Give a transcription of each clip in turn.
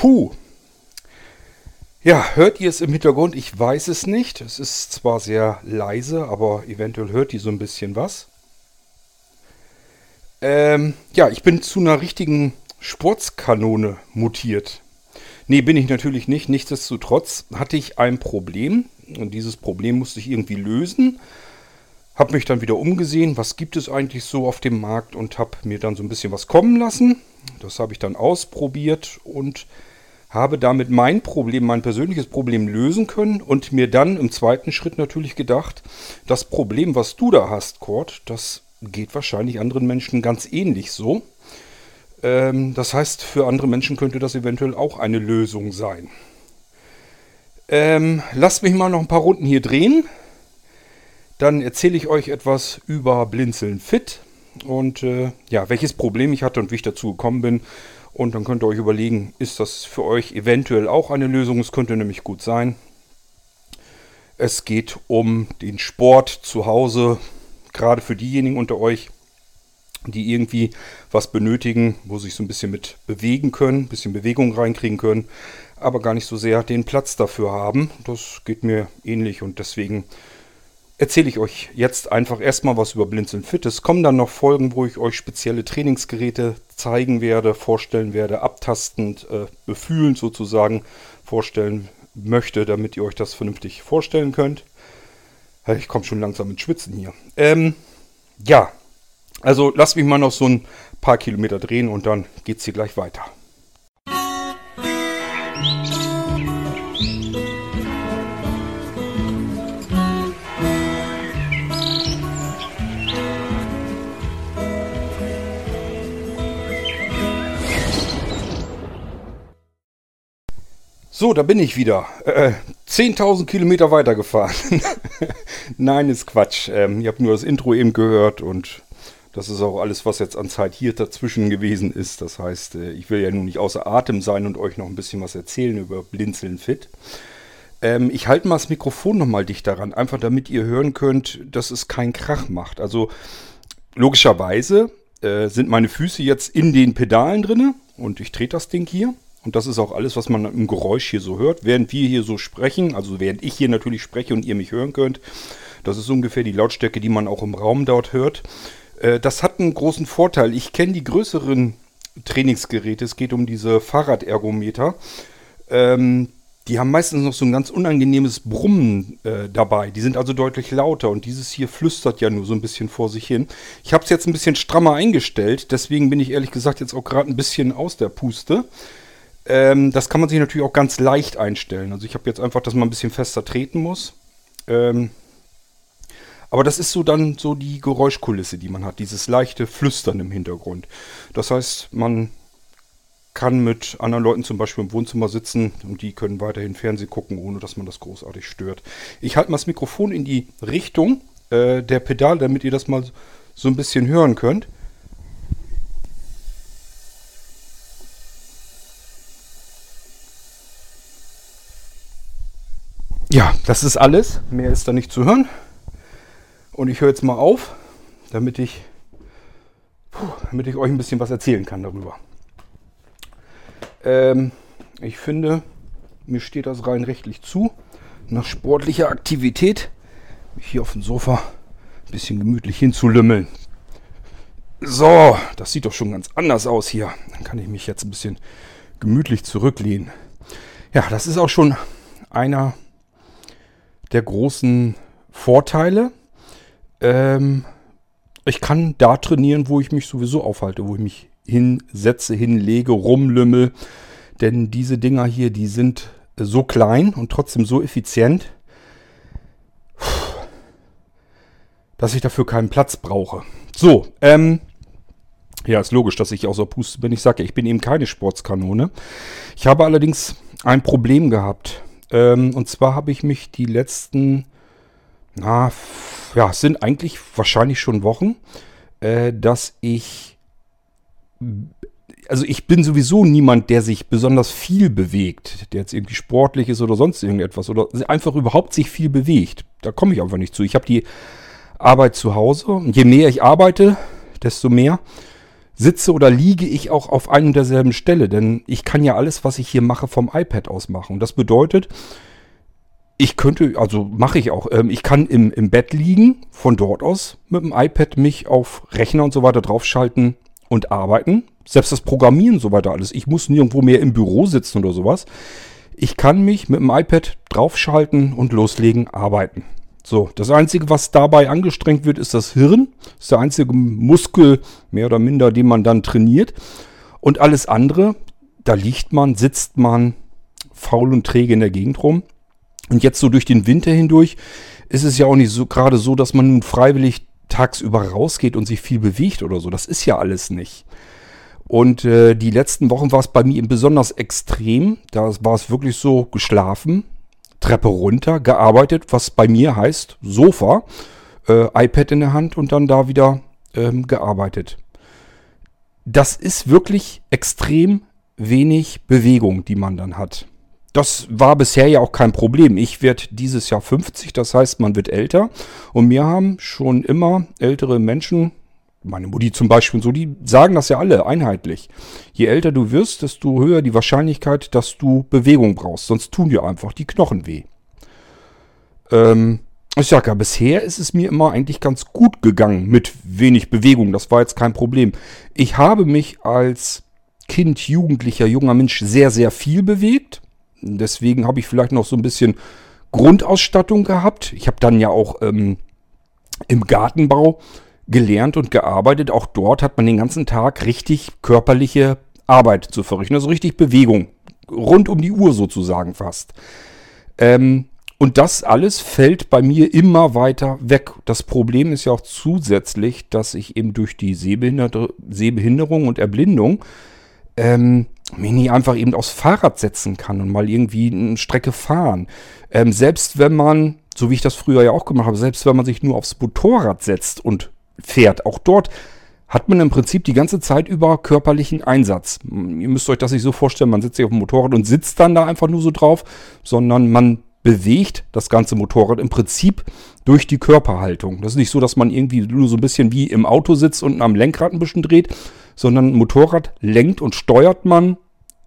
Puh. Ja, hört ihr es im Hintergrund? Ich weiß es nicht. Es ist zwar sehr leise, aber eventuell hört ihr so ein bisschen was. Ähm, ja, ich bin zu einer richtigen Sportskanone mutiert. Nee, bin ich natürlich nicht. Nichtsdestotrotz hatte ich ein Problem und dieses Problem musste ich irgendwie lösen. Hab mich dann wieder umgesehen, was gibt es eigentlich so auf dem Markt und habe mir dann so ein bisschen was kommen lassen. Das habe ich dann ausprobiert und habe damit mein Problem, mein persönliches Problem lösen können und mir dann im zweiten Schritt natürlich gedacht, das Problem, was du da hast, Kurt, das geht wahrscheinlich anderen Menschen ganz ähnlich so. Ähm, das heißt, für andere Menschen könnte das eventuell auch eine Lösung sein. Ähm, lasst mich mal noch ein paar Runden hier drehen. Dann erzähle ich euch etwas über Blinzeln Fit und äh, ja, welches Problem ich hatte und wie ich dazu gekommen bin. Und dann könnt ihr euch überlegen, ist das für euch eventuell auch eine Lösung? Es könnte nämlich gut sein. Es geht um den Sport zu Hause, gerade für diejenigen unter euch, die irgendwie was benötigen, wo sie sich so ein bisschen mit bewegen können, ein bisschen Bewegung reinkriegen können, aber gar nicht so sehr den Platz dafür haben. Das geht mir ähnlich und deswegen erzähle ich euch jetzt einfach erstmal was über Blinzeln Fit. Es kommen dann noch Folgen, wo ich euch spezielle Trainingsgeräte zeigen werde, vorstellen werde, abtastend, äh, befühlend sozusagen vorstellen möchte, damit ihr euch das vernünftig vorstellen könnt. Ich komme schon langsam ins Schwitzen hier. Ähm, ja, also lasst mich mal noch so ein paar Kilometer drehen und dann geht es hier gleich weiter. So, da bin ich wieder. Äh, 10.000 Kilometer weitergefahren. Nein, ist Quatsch. Ähm, ihr habt nur das Intro eben gehört und das ist auch alles, was jetzt an Zeit hier dazwischen gewesen ist. Das heißt, äh, ich will ja nun nicht außer Atem sein und euch noch ein bisschen was erzählen über Blinzeln Fit. Ähm, ich halte mal das Mikrofon nochmal dicht daran, einfach damit ihr hören könnt, dass es keinen Krach macht. Also logischerweise äh, sind meine Füße jetzt in den Pedalen drinne und ich drehe das Ding hier. Und das ist auch alles, was man im Geräusch hier so hört. Während wir hier so sprechen, also während ich hier natürlich spreche und ihr mich hören könnt, das ist ungefähr die Lautstärke, die man auch im Raum dort hört. Äh, das hat einen großen Vorteil. Ich kenne die größeren Trainingsgeräte. Es geht um diese Fahrradergometer. Ähm, die haben meistens noch so ein ganz unangenehmes Brummen äh, dabei. Die sind also deutlich lauter und dieses hier flüstert ja nur so ein bisschen vor sich hin. Ich habe es jetzt ein bisschen strammer eingestellt, deswegen bin ich ehrlich gesagt jetzt auch gerade ein bisschen aus der Puste. Ähm, das kann man sich natürlich auch ganz leicht einstellen. Also ich habe jetzt einfach, dass man ein bisschen fester treten muss. Ähm, aber das ist so dann so die Geräuschkulisse, die man hat, dieses leichte Flüstern im Hintergrund. Das heißt, man kann mit anderen Leuten zum Beispiel im Wohnzimmer sitzen und die können weiterhin Fernsehen gucken, ohne dass man das großartig stört. Ich halte mal das Mikrofon in die Richtung äh, der Pedal, damit ihr das mal so ein bisschen hören könnt. Ja, das ist alles. Mehr ist da nicht zu hören. Und ich höre jetzt mal auf, damit ich, damit ich euch ein bisschen was erzählen kann darüber. Ähm, ich finde, mir steht das rein rechtlich zu. Nach sportlicher Aktivität, mich hier auf dem Sofa ein bisschen gemütlich hinzulümmeln. So, das sieht doch schon ganz anders aus hier. Dann kann ich mich jetzt ein bisschen gemütlich zurücklehnen. Ja, das ist auch schon einer der großen Vorteile. Ähm, ich kann da trainieren, wo ich mich sowieso aufhalte, wo ich mich hinsetze, hinlege, rumlümmel. Denn diese Dinger hier, die sind so klein und trotzdem so effizient, dass ich dafür keinen Platz brauche. So, ähm, ja, ist logisch, dass ich außer Puste bin. Ich sage ich bin eben keine Sportskanone. Ich habe allerdings ein Problem gehabt. Ähm, und zwar habe ich mich die letzten, na, ja, sind eigentlich wahrscheinlich schon Wochen, äh, dass ich, also ich bin sowieso niemand, der sich besonders viel bewegt, der jetzt irgendwie sportlich ist oder sonst irgendetwas oder einfach überhaupt sich viel bewegt. Da komme ich einfach nicht zu. Ich habe die Arbeit zu Hause und je mehr ich arbeite, desto mehr sitze oder liege ich auch auf einer und derselben Stelle. Denn ich kann ja alles, was ich hier mache, vom iPad aus machen. Und das bedeutet, ich könnte, also mache ich auch, ähm, ich kann im, im Bett liegen, von dort aus mit dem iPad mich auf Rechner und so weiter draufschalten und arbeiten. Selbst das Programmieren und so weiter alles. Ich muss nirgendwo mehr im Büro sitzen oder sowas. Ich kann mich mit dem iPad draufschalten und loslegen, arbeiten. So, das Einzige, was dabei angestrengt wird, ist das Hirn. Das ist der einzige Muskel, mehr oder minder, den man dann trainiert. Und alles andere, da liegt man, sitzt man faul und träge in der Gegend rum. Und jetzt so durch den Winter hindurch ist es ja auch nicht so gerade so, dass man nun freiwillig tagsüber rausgeht und sich viel bewegt oder so. Das ist ja alles nicht. Und äh, die letzten Wochen war es bei mir besonders extrem. Da war es wirklich so geschlafen, Treppe runter, gearbeitet, was bei mir heißt Sofa, äh, iPad in der Hand und dann da wieder ähm, gearbeitet. Das ist wirklich extrem wenig Bewegung, die man dann hat. Das war bisher ja auch kein Problem. Ich werde dieses Jahr 50, das heißt, man wird älter. Und mir haben schon immer ältere Menschen meine Mutti zum Beispiel und so, die sagen das ja alle einheitlich. Je älter du wirst, desto höher die Wahrscheinlichkeit, dass du Bewegung brauchst. Sonst tun dir einfach die Knochen weh. Ähm, ich sage ja, bisher ist es mir immer eigentlich ganz gut gegangen mit wenig Bewegung. Das war jetzt kein Problem. Ich habe mich als Kind, Jugendlicher, junger Mensch sehr, sehr viel bewegt. Deswegen habe ich vielleicht noch so ein bisschen Grundausstattung gehabt. Ich habe dann ja auch ähm, im Gartenbau gelernt und gearbeitet. Auch dort hat man den ganzen Tag richtig körperliche Arbeit zu verrichten. Also richtig Bewegung. Rund um die Uhr sozusagen fast. Ähm, und das alles fällt bei mir immer weiter weg. Das Problem ist ja auch zusätzlich, dass ich eben durch die Sehbehinderung und Erblindung ähm, mich nicht einfach eben aufs Fahrrad setzen kann und mal irgendwie eine Strecke fahren. Ähm, selbst wenn man, so wie ich das früher ja auch gemacht habe, selbst wenn man sich nur aufs Motorrad setzt und fährt. Auch dort hat man im Prinzip die ganze Zeit über körperlichen Einsatz. Ihr müsst euch das nicht so vorstellen, man sitzt sich auf dem Motorrad und sitzt dann da einfach nur so drauf, sondern man bewegt das ganze Motorrad im Prinzip durch die Körperhaltung. Das ist nicht so, dass man irgendwie nur so ein bisschen wie im Auto sitzt und am Lenkrad ein bisschen dreht, sondern Motorrad lenkt und steuert man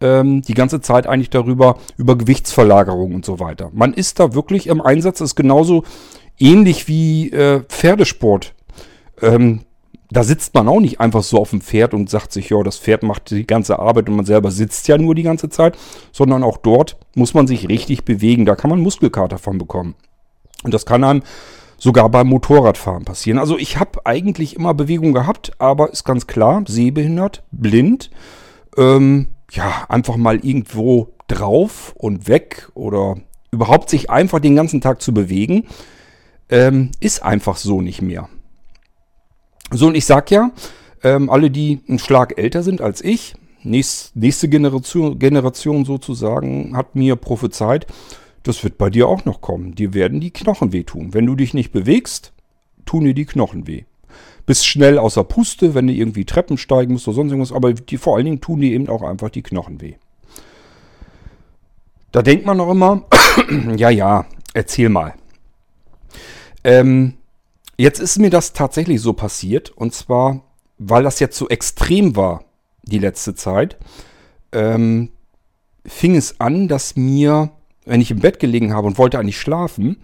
ähm, die ganze Zeit eigentlich darüber, über Gewichtsverlagerung und so weiter. Man ist da wirklich im Einsatz, ist genauso ähnlich wie äh, Pferdesport ähm, da sitzt man auch nicht einfach so auf dem Pferd und sagt sich, ja, das Pferd macht die ganze Arbeit und man selber sitzt ja nur die ganze Zeit, sondern auch dort muss man sich richtig bewegen. Da kann man Muskelkater von bekommen. Und das kann einem sogar beim Motorradfahren passieren. Also ich habe eigentlich immer Bewegung gehabt, aber ist ganz klar, sehbehindert, blind, ähm, ja, einfach mal irgendwo drauf und weg oder überhaupt sich einfach den ganzen Tag zu bewegen, ähm, ist einfach so nicht mehr. So, und ich sag ja, ähm, alle, die einen Schlag älter sind als ich, nächst, nächste Generation, Generation sozusagen, hat mir prophezeit, das wird bei dir auch noch kommen. Dir werden die Knochen wehtun. Wenn du dich nicht bewegst, tun dir die Knochen weh. Bist schnell außer Puste, wenn du irgendwie Treppen steigen musst oder sonst irgendwas, aber die, vor allen Dingen tun dir eben auch einfach die Knochen weh. Da denkt man noch immer, ja, ja, erzähl mal. Ähm, Jetzt ist mir das tatsächlich so passiert. Und zwar, weil das jetzt so extrem war, die letzte Zeit, ähm, fing es an, dass mir, wenn ich im Bett gelegen habe und wollte eigentlich schlafen,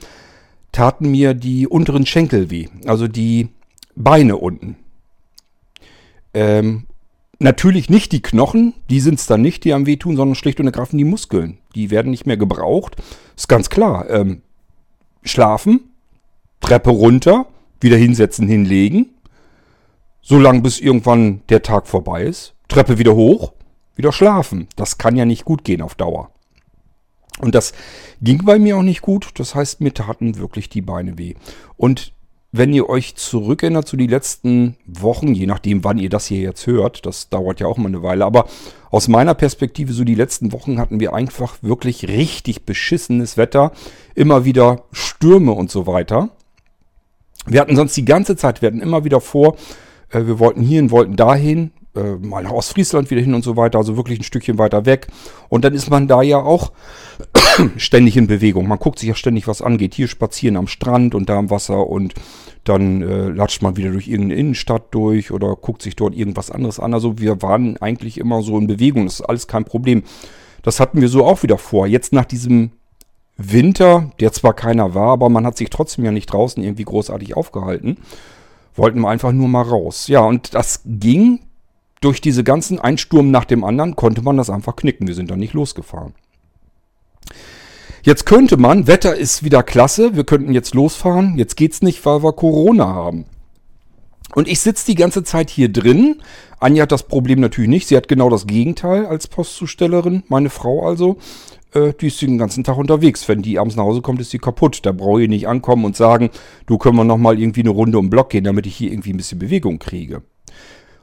taten mir die unteren Schenkel weh. Also die Beine unten. Ähm, natürlich nicht die Knochen, die sind es dann nicht, die am wehtun, sondern schlicht und ergreifend die Muskeln. Die werden nicht mehr gebraucht. Ist ganz klar. Ähm, schlafen, Treppe runter, wieder hinsetzen, hinlegen. So lange, bis irgendwann der Tag vorbei ist. Treppe wieder hoch, wieder schlafen. Das kann ja nicht gut gehen auf Dauer. Und das ging bei mir auch nicht gut. Das heißt, mir taten wirklich die Beine weh. Und wenn ihr euch zurückerinnert zu den letzten Wochen, je nachdem, wann ihr das hier jetzt hört, das dauert ja auch mal eine Weile, aber aus meiner Perspektive, so die letzten Wochen hatten wir einfach wirklich richtig beschissenes Wetter, immer wieder Stürme und so weiter. Wir hatten sonst die ganze Zeit, wir hatten immer wieder vor, äh, wir wollten hierhin, wollten dahin, äh, mal nach Ostfriesland wieder hin und so weiter, also wirklich ein Stückchen weiter weg. Und dann ist man da ja auch ständig in Bewegung. Man guckt sich ja ständig was an, geht hier spazieren am Strand und da am Wasser und dann äh, latscht man wieder durch irgendeine Innenstadt durch oder guckt sich dort irgendwas anderes an. Also wir waren eigentlich immer so in Bewegung, das ist alles kein Problem. Das hatten wir so auch wieder vor. Jetzt nach diesem Winter, der zwar keiner war, aber man hat sich trotzdem ja nicht draußen irgendwie großartig aufgehalten, wollten wir einfach nur mal raus. Ja, und das ging durch diese ganzen Einsturm nach dem anderen, konnte man das einfach knicken. Wir sind dann nicht losgefahren. Jetzt könnte man, Wetter ist wieder klasse, wir könnten jetzt losfahren. Jetzt geht's nicht, weil wir Corona haben. Und ich sitze die ganze Zeit hier drin. Anja hat das Problem natürlich nicht. Sie hat genau das Gegenteil als Postzustellerin, meine Frau also. Äh, die ist den ganzen Tag unterwegs. Wenn die abends nach Hause kommt, ist sie kaputt. Da brauche ich nicht ankommen und sagen, du können wir nochmal irgendwie eine Runde um Block gehen, damit ich hier irgendwie ein bisschen Bewegung kriege.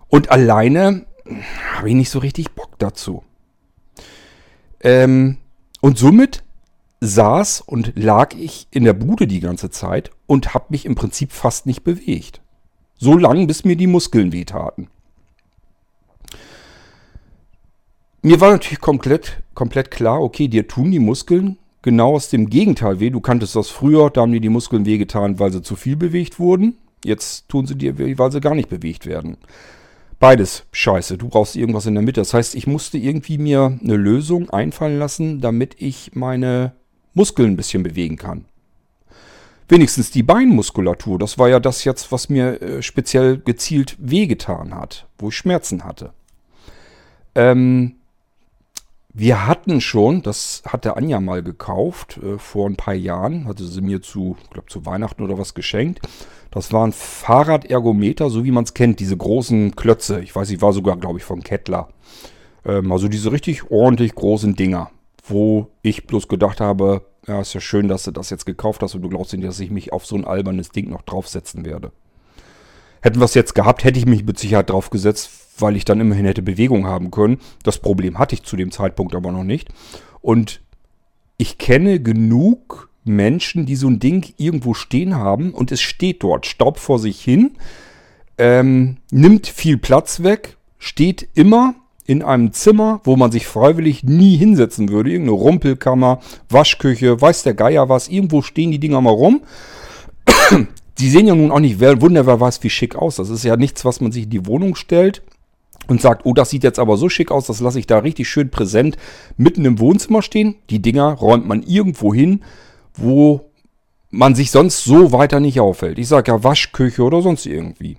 Und alleine habe ich nicht so richtig Bock dazu. Ähm, und somit saß und lag ich in der Bude die ganze Zeit und habe mich im Prinzip fast nicht bewegt. So lange, bis mir die Muskeln wehtaten. Mir war natürlich komplett, komplett klar, okay, dir tun die Muskeln genau aus dem Gegenteil weh. Du kanntest das früher, da haben dir die Muskeln wehgetan, weil sie zu viel bewegt wurden. Jetzt tun sie dir weh, weil sie gar nicht bewegt werden. Beides scheiße. Du brauchst irgendwas in der Mitte. Das heißt, ich musste irgendwie mir eine Lösung einfallen lassen, damit ich meine Muskeln ein bisschen bewegen kann wenigstens die Beinmuskulatur. Das war ja das jetzt, was mir äh, speziell gezielt wehgetan hat, wo ich Schmerzen hatte. Ähm, wir hatten schon, das hatte Anja mal gekauft, äh, vor ein paar Jahren, hatte sie mir zu, ich glaube zu Weihnachten oder was geschenkt. Das waren Fahrradergometer, so wie man es kennt, diese großen Klötze. Ich weiß, ich war sogar, glaube ich, von Kettler. Ähm, also diese richtig ordentlich großen Dinger, wo ich bloß gedacht habe, ja, ist ja schön, dass du das jetzt gekauft hast und du glaubst nicht, dass ich mich auf so ein albernes Ding noch draufsetzen werde. Hätten wir es jetzt gehabt, hätte ich mich mit Sicherheit draufgesetzt, weil ich dann immerhin hätte Bewegung haben können. Das Problem hatte ich zu dem Zeitpunkt aber noch nicht. Und ich kenne genug Menschen, die so ein Ding irgendwo stehen haben und es steht dort, staubt vor sich hin, ähm, nimmt viel Platz weg, steht immer in einem Zimmer, wo man sich freiwillig nie hinsetzen würde. Irgendeine Rumpelkammer, Waschküche, weiß der Geier was. Irgendwo stehen die Dinger mal rum. Die sehen ja nun auch nicht wunderbar weiß wie schick aus. Das ist ja nichts, was man sich in die Wohnung stellt und sagt, oh, das sieht jetzt aber so schick aus, das lasse ich da richtig schön präsent mitten im Wohnzimmer stehen. Die Dinger räumt man irgendwo hin, wo man sich sonst so weiter nicht auffällt. Ich sage ja Waschküche oder sonst irgendwie.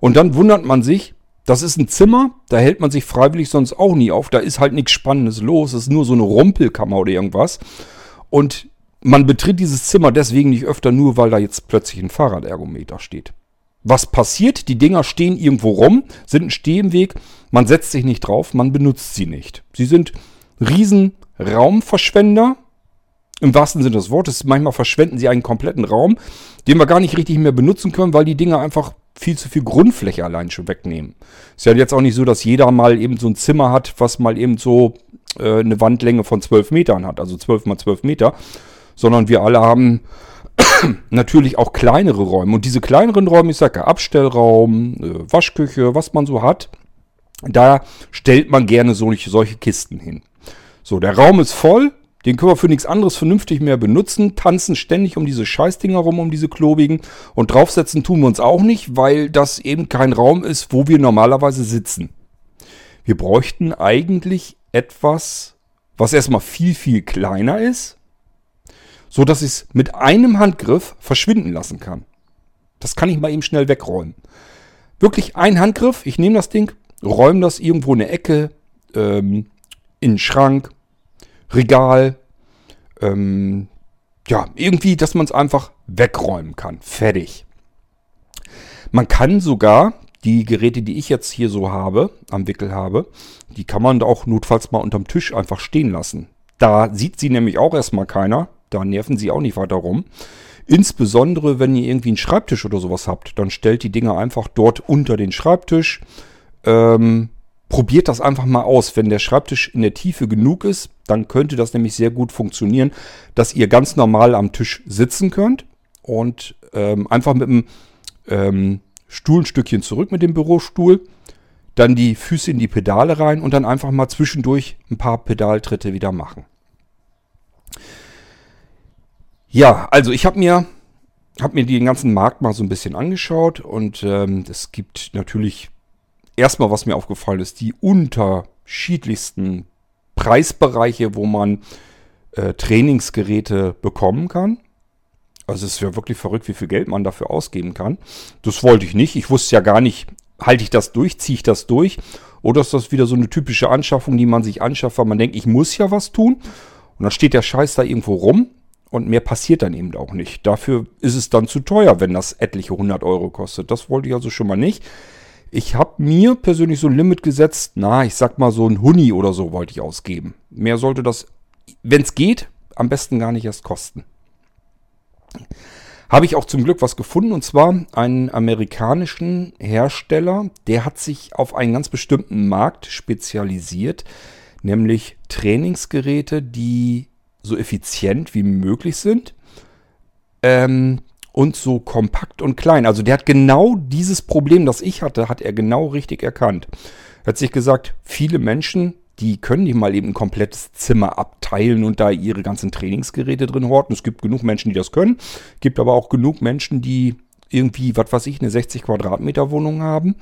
Und dann wundert man sich, das ist ein Zimmer, da hält man sich freiwillig sonst auch nie auf. Da ist halt nichts Spannendes los. Es ist nur so eine Rumpelkammer oder irgendwas. Und man betritt dieses Zimmer deswegen nicht öfter nur, weil da jetzt plötzlich ein Fahrradergometer steht. Was passiert? Die Dinger stehen irgendwo rum, sind ein Stehweg. Man setzt sich nicht drauf, man benutzt sie nicht. Sie sind riesen Raumverschwender. Im wahrsten Sinne des Wortes. Manchmal verschwenden sie einen kompletten Raum, den wir gar nicht richtig mehr benutzen können, weil die Dinger einfach viel zu viel Grundfläche allein schon wegnehmen. Ist ja jetzt auch nicht so, dass jeder mal eben so ein Zimmer hat, was mal eben so äh, eine Wandlänge von 12 Metern hat, also 12 mal 12 Meter, sondern wir alle haben natürlich auch kleinere Räume. Und diese kleineren Räume, ich sage Abstellraum, äh, Waschküche, was man so hat, da stellt man gerne solche, solche Kisten hin. So, der Raum ist voll, den können wir für nichts anderes vernünftig mehr benutzen, tanzen ständig um diese Scheißdinger rum, um diese klobigen. Und draufsetzen tun wir uns auch nicht, weil das eben kein Raum ist, wo wir normalerweise sitzen. Wir bräuchten eigentlich etwas, was erstmal viel, viel kleiner ist, so dass ich es mit einem Handgriff verschwinden lassen kann. Das kann ich mal eben schnell wegräumen. Wirklich ein Handgriff, ich nehme das Ding, räume das irgendwo in eine Ecke, ähm, in den Schrank, Regal. Ähm, ja, irgendwie, dass man es einfach wegräumen kann. Fertig. Man kann sogar die Geräte, die ich jetzt hier so habe, am Wickel habe, die kann man auch notfalls mal unterm Tisch einfach stehen lassen. Da sieht sie nämlich auch erstmal keiner. Da nerven sie auch nicht weiter rum. Insbesondere, wenn ihr irgendwie einen Schreibtisch oder sowas habt, dann stellt die Dinger einfach dort unter den Schreibtisch. Ähm, probiert das einfach mal aus. Wenn der Schreibtisch in der Tiefe genug ist, dann könnte das nämlich sehr gut funktionieren, dass ihr ganz normal am Tisch sitzen könnt und ähm, einfach mit dem ähm, Stuhl ein Stückchen zurück mit dem Bürostuhl dann die Füße in die Pedale rein und dann einfach mal zwischendurch ein paar Pedaltritte wieder machen. Ja, also ich habe mir, hab mir den ganzen Markt mal so ein bisschen angeschaut und ähm, es gibt natürlich erstmal, was mir aufgefallen ist, die unterschiedlichsten Preisbereiche, wo man äh, Trainingsgeräte bekommen kann. Also es ist ja wirklich verrückt, wie viel Geld man dafür ausgeben kann. Das wollte ich nicht. Ich wusste ja gar nicht, halte ich das durch, ziehe ich das durch? Oder ist das wieder so eine typische Anschaffung, die man sich anschafft, weil man denkt, ich muss ja was tun? Und dann steht der Scheiß da irgendwo rum und mehr passiert dann eben auch nicht. Dafür ist es dann zu teuer, wenn das etliche 100 Euro kostet. Das wollte ich also schon mal nicht. Ich habe mir persönlich so ein Limit gesetzt, na, ich sag mal so ein Huni oder so wollte ich ausgeben. Mehr sollte das, wenn es geht, am besten gar nicht erst kosten. Habe ich auch zum Glück was gefunden und zwar einen amerikanischen Hersteller, der hat sich auf einen ganz bestimmten Markt spezialisiert, nämlich Trainingsgeräte, die so effizient wie möglich sind ähm, und so kompakt und klein. Also der hat genau dieses Problem, das ich hatte, hat er genau richtig erkannt. Er hat sich gesagt, viele Menschen die können nicht mal eben ein komplettes Zimmer abteilen und da ihre ganzen Trainingsgeräte drin horten. Es gibt genug Menschen, die das können. Gibt aber auch genug Menschen, die irgendwie, was weiß ich, eine 60 Quadratmeter Wohnung haben.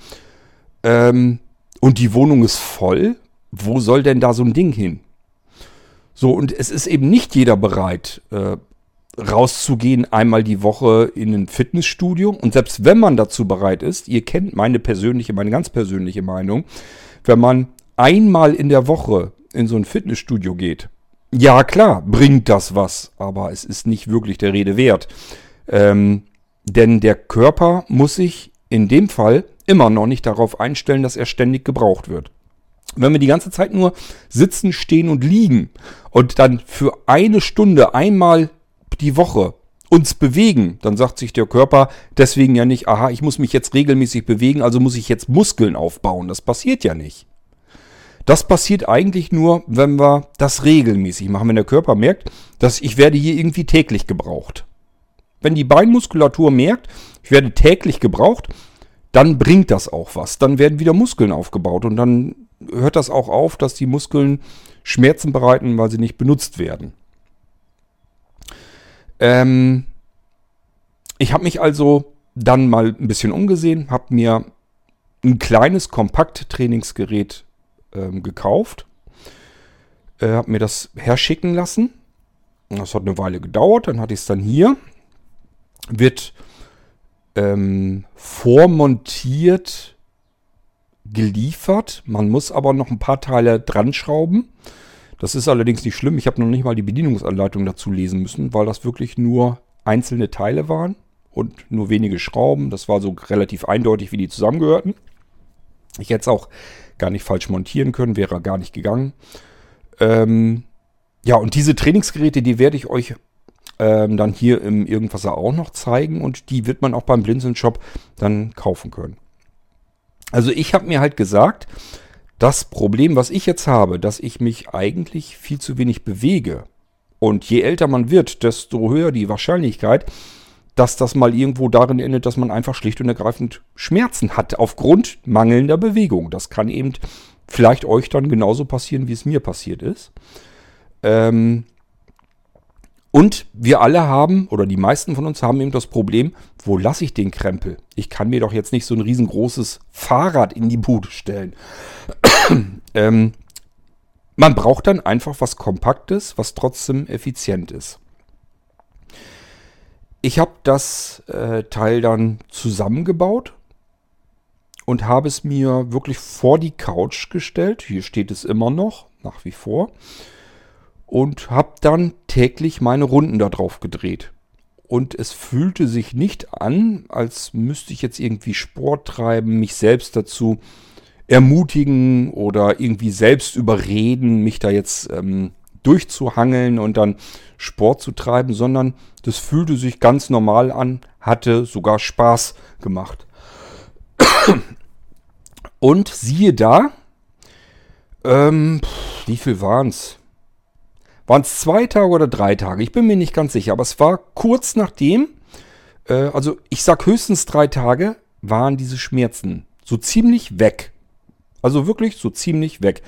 Ähm, und die Wohnung ist voll. Wo soll denn da so ein Ding hin? So, und es ist eben nicht jeder bereit, äh, rauszugehen einmal die Woche in ein Fitnessstudio. Und selbst wenn man dazu bereit ist, ihr kennt meine persönliche, meine ganz persönliche Meinung, wenn man einmal in der Woche in so ein Fitnessstudio geht, ja klar, bringt das was, aber es ist nicht wirklich der Rede wert. Ähm, denn der Körper muss sich in dem Fall immer noch nicht darauf einstellen, dass er ständig gebraucht wird. Wenn wir die ganze Zeit nur sitzen, stehen und liegen und dann für eine Stunde einmal die Woche uns bewegen, dann sagt sich der Körper deswegen ja nicht, aha, ich muss mich jetzt regelmäßig bewegen, also muss ich jetzt Muskeln aufbauen. Das passiert ja nicht. Das passiert eigentlich nur, wenn wir das regelmäßig machen, wenn der Körper merkt, dass ich werde hier irgendwie täglich gebraucht. Wenn die Beinmuskulatur merkt, ich werde täglich gebraucht, dann bringt das auch was. Dann werden wieder Muskeln aufgebaut und dann hört das auch auf, dass die Muskeln Schmerzen bereiten, weil sie nicht benutzt werden. Ähm ich habe mich also dann mal ein bisschen umgesehen, habe mir ein kleines Kompakt-Trainingsgerät ähm, gekauft. Äh, habe mir das herschicken lassen. Das hat eine Weile gedauert. Dann hatte ich es dann hier. Wird ähm, vormontiert geliefert. Man muss aber noch ein paar Teile dran schrauben. Das ist allerdings nicht schlimm. Ich habe noch nicht mal die Bedienungsanleitung dazu lesen müssen, weil das wirklich nur einzelne Teile waren und nur wenige Schrauben. Das war so relativ eindeutig, wie die zusammengehörten. Ich hätte es auch gar nicht falsch montieren können, wäre gar nicht gegangen. Ähm, ja, und diese Trainingsgeräte, die werde ich euch ähm, dann hier im Irgendwasser auch noch zeigen und die wird man auch beim Blinzeln Shop dann kaufen können. Also ich habe mir halt gesagt, das Problem, was ich jetzt habe, dass ich mich eigentlich viel zu wenig bewege. Und je älter man wird, desto höher die Wahrscheinlichkeit, dass das mal irgendwo darin endet, dass man einfach schlicht und ergreifend Schmerzen hat aufgrund mangelnder Bewegung. Das kann eben vielleicht euch dann genauso passieren, wie es mir passiert ist. Ähm und wir alle haben, oder die meisten von uns haben eben das Problem, wo lasse ich den Krempel? Ich kann mir doch jetzt nicht so ein riesengroßes Fahrrad in die Bude stellen. ähm man braucht dann einfach was Kompaktes, was trotzdem effizient ist. Ich habe das äh, Teil dann zusammengebaut und habe es mir wirklich vor die Couch gestellt. Hier steht es immer noch, nach wie vor. Und habe dann täglich meine Runden da drauf gedreht. Und es fühlte sich nicht an, als müsste ich jetzt irgendwie Sport treiben, mich selbst dazu ermutigen oder irgendwie selbst überreden, mich da jetzt ähm, durchzuhangeln und dann Sport zu treiben, sondern das fühlte sich ganz normal an, hatte sogar Spaß gemacht. Und siehe da, ähm, wie viel waren es? Waren es zwei Tage oder drei Tage? Ich bin mir nicht ganz sicher, aber es war kurz nachdem, äh, also ich sag höchstens drei Tage, waren diese Schmerzen so ziemlich weg. Also wirklich so ziemlich weg.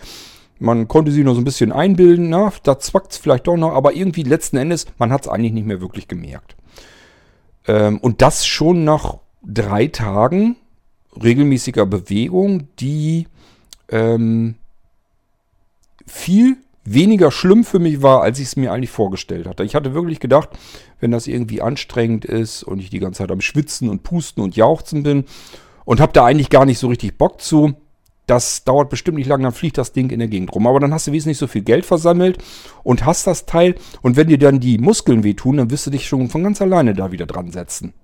Man konnte sie nur so ein bisschen einbilden, na, da zwackt es vielleicht doch noch, aber irgendwie letzten Endes, man hat es eigentlich nicht mehr wirklich gemerkt. Ähm, und das schon nach drei Tagen regelmäßiger Bewegung, die ähm, viel weniger schlimm für mich war, als ich es mir eigentlich vorgestellt hatte. Ich hatte wirklich gedacht, wenn das irgendwie anstrengend ist und ich die ganze Zeit am Schwitzen und Pusten und Jauchzen bin und habe da eigentlich gar nicht so richtig Bock zu, das dauert bestimmt nicht lange, dann fliegt das Ding in der Gegend rum. Aber dann hast du wesentlich so viel Geld versammelt und hast das Teil. Und wenn dir dann die Muskeln wehtun, dann wirst du dich schon von ganz alleine da wieder dran setzen.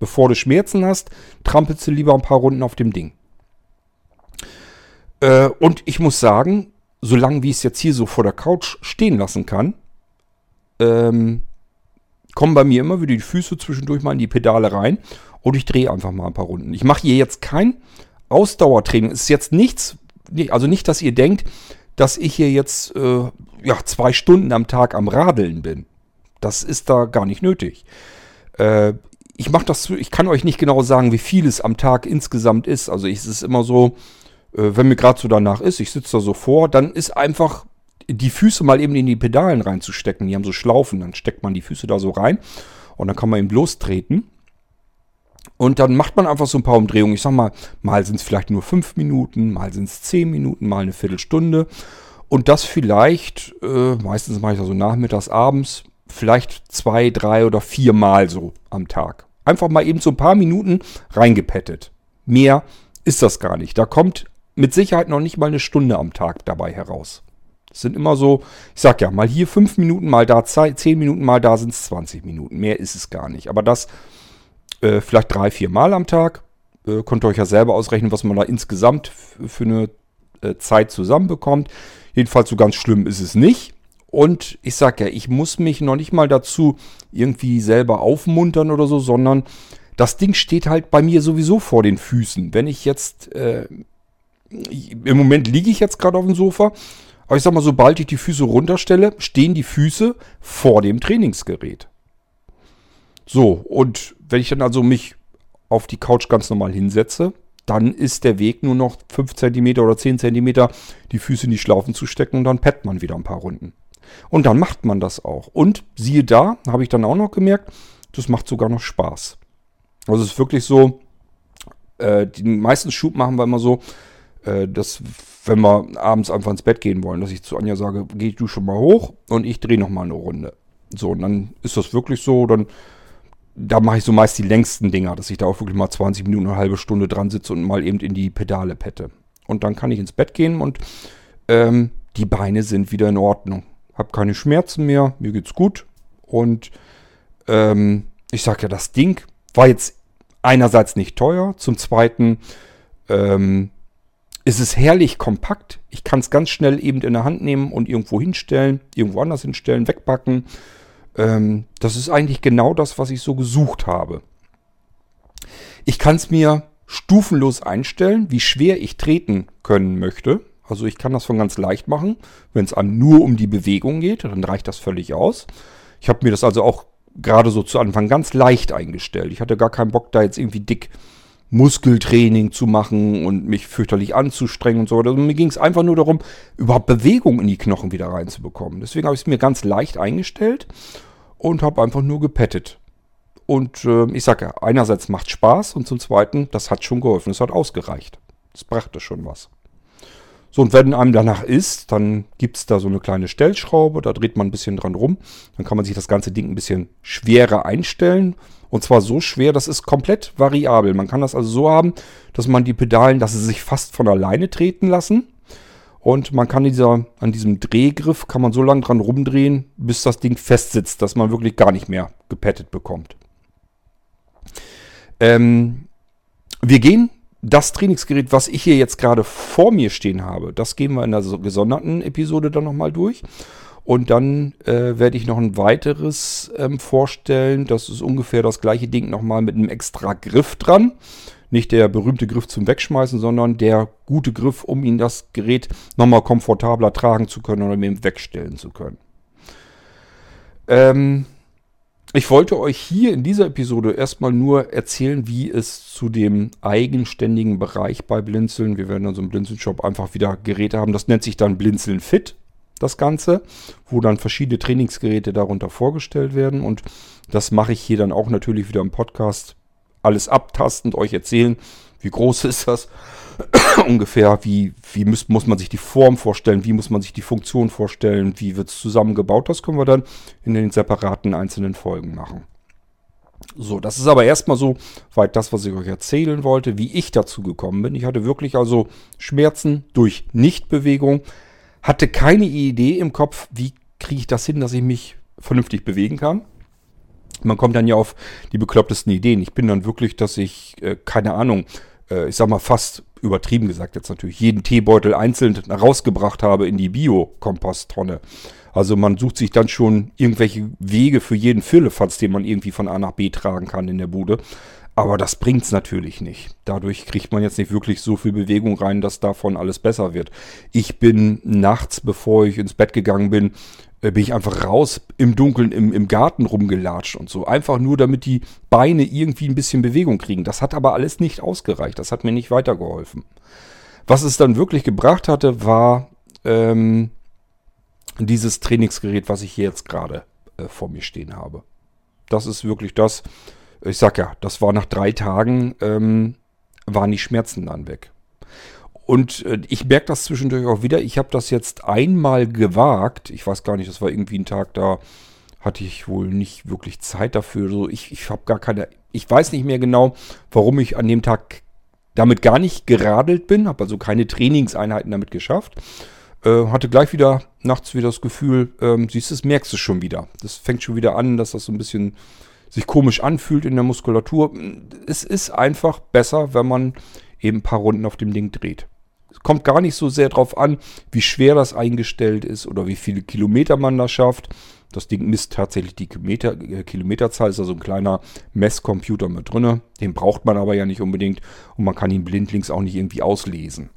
Bevor du Schmerzen hast, trampelst du lieber ein paar Runden auf dem Ding. Äh, und ich muss sagen, solange wie ich es jetzt hier so vor der Couch stehen lassen kann, ähm, kommen bei mir immer wieder die Füße zwischendurch mal in die Pedale rein und ich drehe einfach mal ein paar Runden. Ich mache hier jetzt kein Ausdauertraining. Es ist jetzt nichts, also nicht, dass ihr denkt, dass ich hier jetzt äh, ja, zwei Stunden am Tag am Radeln bin. Das ist da gar nicht nötig. Äh, ich mache das, ich kann euch nicht genau sagen, wie viel es am Tag insgesamt ist. Also es ist immer so, wenn mir gerade so danach ist, ich sitze da so vor, dann ist einfach die Füße mal eben in die Pedalen reinzustecken. Die haben so Schlaufen, dann steckt man die Füße da so rein und dann kann man eben lostreten. Und dann macht man einfach so ein paar Umdrehungen. Ich sag mal, mal sind es vielleicht nur fünf Minuten, mal sind es zehn Minuten, mal eine Viertelstunde. Und das vielleicht, äh, meistens mache ich das so nachmittags, abends, vielleicht zwei, drei oder vier Mal so am Tag. Einfach mal eben so ein paar Minuten reingepettet. Mehr ist das gar nicht. Da kommt mit Sicherheit noch nicht mal eine Stunde am Tag dabei heraus. Es sind immer so, ich sag ja, mal hier fünf Minuten, mal da zehn Minuten, mal da sind es 20 Minuten. Mehr ist es gar nicht. Aber das äh, vielleicht drei, vier Mal am Tag. Äh, könnt ihr euch ja selber ausrechnen, was man da insgesamt für eine äh, Zeit zusammenbekommt. Jedenfalls so ganz schlimm ist es nicht. Und ich sag ja, ich muss mich noch nicht mal dazu irgendwie selber aufmuntern oder so, sondern das Ding steht halt bei mir sowieso vor den Füßen. Wenn ich jetzt, äh, im Moment liege ich jetzt gerade auf dem Sofa, aber ich sag mal, sobald ich die Füße runterstelle, stehen die Füße vor dem Trainingsgerät. So, und wenn ich dann also mich auf die Couch ganz normal hinsetze, dann ist der Weg nur noch 5 cm oder 10 cm die Füße in die Schlaufen zu stecken und dann pettet man wieder ein paar Runden. Und dann macht man das auch. Und siehe da, habe ich dann auch noch gemerkt, das macht sogar noch Spaß. Also es ist wirklich so, äh, die meisten Schub machen wir immer so, dass wenn wir abends einfach ins Bett gehen wollen, dass ich zu Anja sage, geh du schon mal hoch und ich drehe noch mal eine Runde. So, und dann ist das wirklich so, dann da mache ich so meist die längsten Dinger, dass ich da auch wirklich mal 20 Minuten, eine halbe Stunde dran sitze und mal eben in die Pedale pette. Und dann kann ich ins Bett gehen und ähm, die Beine sind wieder in Ordnung. Hab keine Schmerzen mehr, mir geht's gut. Und ähm, ich sag ja, das Ding war jetzt einerseits nicht teuer, zum zweiten ähm, ist es herrlich kompakt. Ich kann es ganz schnell eben in der Hand nehmen und irgendwo hinstellen, irgendwo anders hinstellen, wegpacken. Ähm, das ist eigentlich genau das, was ich so gesucht habe. Ich kann es mir stufenlos einstellen, wie schwer ich treten können möchte. Also ich kann das von ganz leicht machen. Wenn es einem nur um die Bewegung geht, dann reicht das völlig aus. Ich habe mir das also auch gerade so zu Anfang ganz leicht eingestellt. Ich hatte gar keinen Bock, da jetzt irgendwie dick Muskeltraining zu machen und mich fürchterlich anzustrengen und so. Also mir ging es einfach nur darum, überhaupt Bewegung in die Knochen wieder reinzubekommen. Deswegen habe ich es mir ganz leicht eingestellt und habe einfach nur gepettet. Und äh, ich sage ja, einerseits macht Spaß und zum Zweiten, das hat schon geholfen. Es hat ausgereicht. Es brachte schon was. So, und wenn einem danach ist, dann gibt es da so eine kleine Stellschraube, da dreht man ein bisschen dran rum. Dann kann man sich das ganze Ding ein bisschen schwerer einstellen. Und zwar so schwer, das ist komplett variabel. Man kann das also so haben, dass man die Pedalen, dass sie sich fast von alleine treten lassen. Und man kann dieser, an diesem Drehgriff kann man so lange dran rumdrehen, bis das Ding festsitzt, dass man wirklich gar nicht mehr gepettet bekommt. Ähm, wir gehen das Trainingsgerät, was ich hier jetzt gerade vor mir stehen habe, das gehen wir in der gesonderten Episode dann nochmal durch. Und dann äh, werde ich noch ein weiteres ähm, vorstellen. Das ist ungefähr das gleiche Ding nochmal mit einem extra Griff dran. Nicht der berühmte Griff zum Wegschmeißen, sondern der gute Griff, um ihn das Gerät nochmal komfortabler tragen zu können oder mit ihm wegstellen zu können. Ähm, ich wollte euch hier in dieser Episode erstmal nur erzählen, wie es zu dem eigenständigen Bereich bei Blinzeln, wir werden in so einem Blinzeln-Shop einfach wieder Geräte haben, das nennt sich dann Blinzeln Fit, das Ganze, wo dann verschiedene Trainingsgeräte darunter vorgestellt werden und das mache ich hier dann auch natürlich wieder im Podcast alles abtastend euch erzählen, wie groß ist das ungefähr, wie, wie muss, muss man sich die Form vorstellen, wie muss man sich die Funktion vorstellen, wie wird es zusammengebaut. Das können wir dann in den separaten einzelnen Folgen machen. So, das ist aber erstmal so weit das, was ich euch erzählen wollte, wie ich dazu gekommen bin. Ich hatte wirklich also Schmerzen durch Nichtbewegung, hatte keine Idee im Kopf, wie kriege ich das hin, dass ich mich vernünftig bewegen kann. Man kommt dann ja auf die beklopptesten Ideen. Ich bin dann wirklich, dass ich, äh, keine Ahnung, äh, ich sag mal fast übertrieben gesagt jetzt natürlich, jeden Teebeutel einzeln rausgebracht habe in die Bio-Komposttonne. Also man sucht sich dann schon irgendwelche Wege für jeden Füllefatz, den man irgendwie von A nach B tragen kann in der Bude. Aber das bringt's natürlich nicht. Dadurch kriegt man jetzt nicht wirklich so viel Bewegung rein, dass davon alles besser wird. Ich bin nachts, bevor ich ins Bett gegangen bin, äh, bin ich einfach raus im Dunkeln im, im Garten rumgelatscht und so. Einfach nur, damit die Beine irgendwie ein bisschen Bewegung kriegen. Das hat aber alles nicht ausgereicht. Das hat mir nicht weitergeholfen. Was es dann wirklich gebracht hatte, war ähm, dieses Trainingsgerät, was ich hier jetzt gerade äh, vor mir stehen habe. Das ist wirklich das. Ich sag ja, das war nach drei Tagen, ähm, waren die Schmerzen dann weg. Und äh, ich merke das zwischendurch auch wieder. Ich habe das jetzt einmal gewagt. Ich weiß gar nicht, das war irgendwie ein Tag, da hatte ich wohl nicht wirklich Zeit dafür. So, ich ich habe gar keine. Ich weiß nicht mehr genau, warum ich an dem Tag damit gar nicht geradelt bin. Habe also keine Trainingseinheiten damit geschafft. Äh, hatte gleich wieder nachts wieder das Gefühl, ähm, siehst du, merkst du schon wieder. Das fängt schon wieder an, dass das so ein bisschen sich komisch anfühlt in der Muskulatur. Es ist einfach besser, wenn man eben ein paar Runden auf dem Ding dreht kommt gar nicht so sehr drauf an, wie schwer das eingestellt ist oder wie viele Kilometer man da schafft. Das Ding misst tatsächlich die Kilometer, äh, Kilometerzahl, ist also ein kleiner Messcomputer mit drin. Den braucht man aber ja nicht unbedingt und man kann ihn blindlings auch nicht irgendwie auslesen.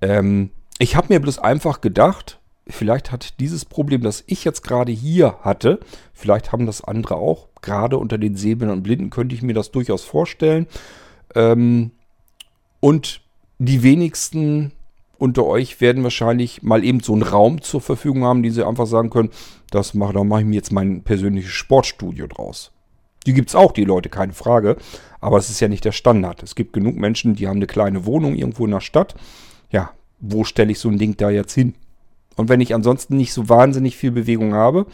Ähm, ich habe mir bloß einfach gedacht, vielleicht hat dieses Problem, das ich jetzt gerade hier hatte, vielleicht haben das andere auch, gerade unter den Sehbildern und Blinden könnte ich mir das durchaus vorstellen. Ähm, und die wenigsten unter euch werden wahrscheinlich mal eben so einen Raum zur Verfügung haben, die sie einfach sagen können, das mache, da mache ich mir jetzt mein persönliches Sportstudio draus. Die gibt es auch, die Leute, keine Frage. Aber es ist ja nicht der Standard. Es gibt genug Menschen, die haben eine kleine Wohnung irgendwo in der Stadt. Ja, wo stelle ich so ein Ding da jetzt hin? Und wenn ich ansonsten nicht so wahnsinnig viel Bewegung habe